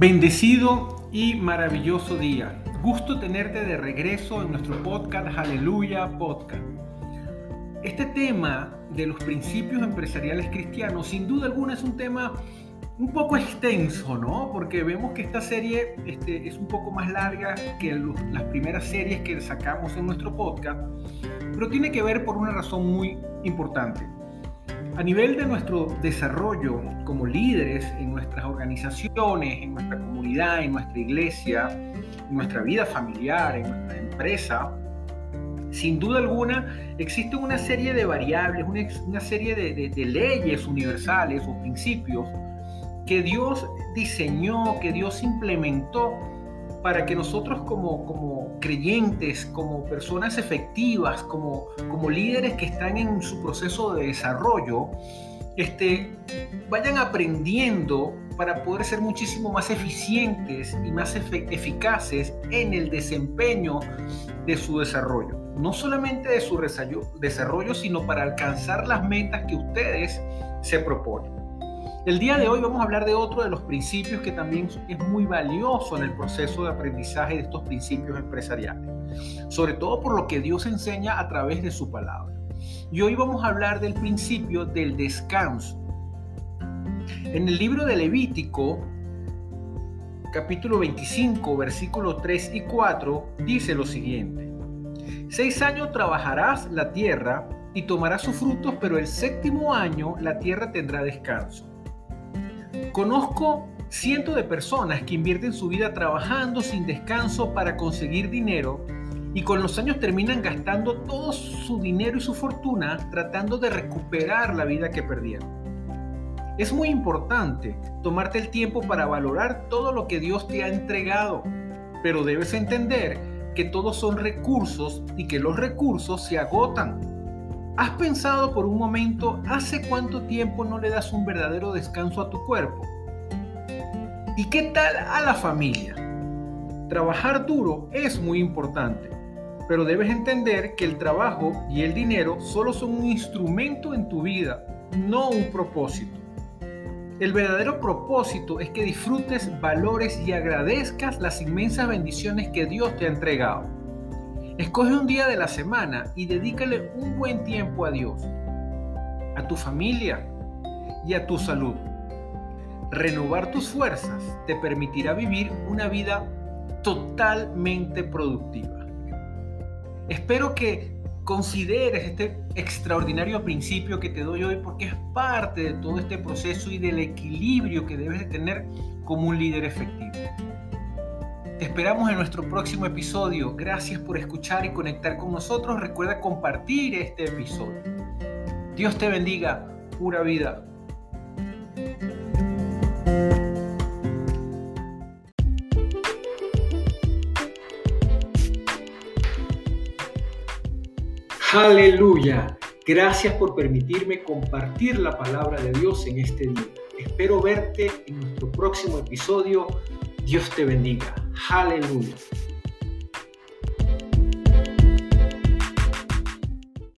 Bendecido y maravilloso día. Gusto tenerte de regreso en nuestro podcast Aleluya Podcast. Este tema de los principios empresariales cristianos, sin duda alguna, es un tema un poco extenso, ¿no? Porque vemos que esta serie este, es un poco más larga que las primeras series que sacamos en nuestro podcast, pero tiene que ver por una razón muy importante. A nivel de nuestro desarrollo como líderes en nuestras organizaciones, en nuestra comunidad, en nuestra iglesia, en nuestra vida familiar, en nuestra empresa, sin duda alguna existe una serie de variables, una, serie de leyes universales o principios que Dios diseñó, que Dios implementó para que nosotros como, como creyentes, como personas efectivas, como, como líderes que están en su proceso de desarrollo, este, vayan aprendiendo para poder ser muchísimo más eficientes y más eficaces en el desempeño de su desarrollo. No solamente de su desarrollo, sino para alcanzar las metas que ustedes se proponen. El día de hoy vamos a hablar de otro de los principios que también es muy valioso en el proceso de aprendizaje de estos principios empresariales, sobre todo por lo que Dios enseña a través de su palabra. Y hoy vamos a hablar del principio del descanso. En el libro de Levítico, capítulo 25, versículos 3 y 4, dice lo siguiente. Seis años trabajarás la tierra y tomarás sus frutos, pero el séptimo año la tierra tendrá descanso Conozco cientos de personas que invierten su vida trabajando sin descanso para conseguir dinero y con los años terminan gastando todo su dinero y su fortuna tratando de recuperar la vida que perdieron. Es muy importante tomarte el tiempo para valorar todo lo que Dios te ha entregado, pero debes entender que todos son recursos y que los recursos se agotan. ¿Has pensado por un momento hace cuánto tiempo no le das un verdadero descanso a tu cuerpo? ¿Y qué tal a la familia? Trabajar duro es muy importante, pero debes entender que el trabajo y el dinero solo son un instrumento en tu vida, no un propósito. El verdadero propósito es que disfrutes, valores y agradezcas las inmensas bendiciones que Dios te ha entregado. Escoge un día de la semana y dedícale un buen tiempo a Dios, a tu familia y a tu salud. Renovar tus fuerzas te permitirá vivir una vida totalmente productiva. Espero que consideres este extraordinario principio que te doy hoy porque es parte de todo este proceso y del equilibrio que debes de tener como un líder efectivo. Te esperamos en nuestro próximo episodio. Gracias por escuchar y conectar con nosotros. Recuerda compartir este episodio. Dios te bendiga. Pura vida. Aleluya. Gracias por permitirme compartir la palabra de Dios en este día. Espero verte en nuestro próximo episodio. Dios te bendiga. Aleluya.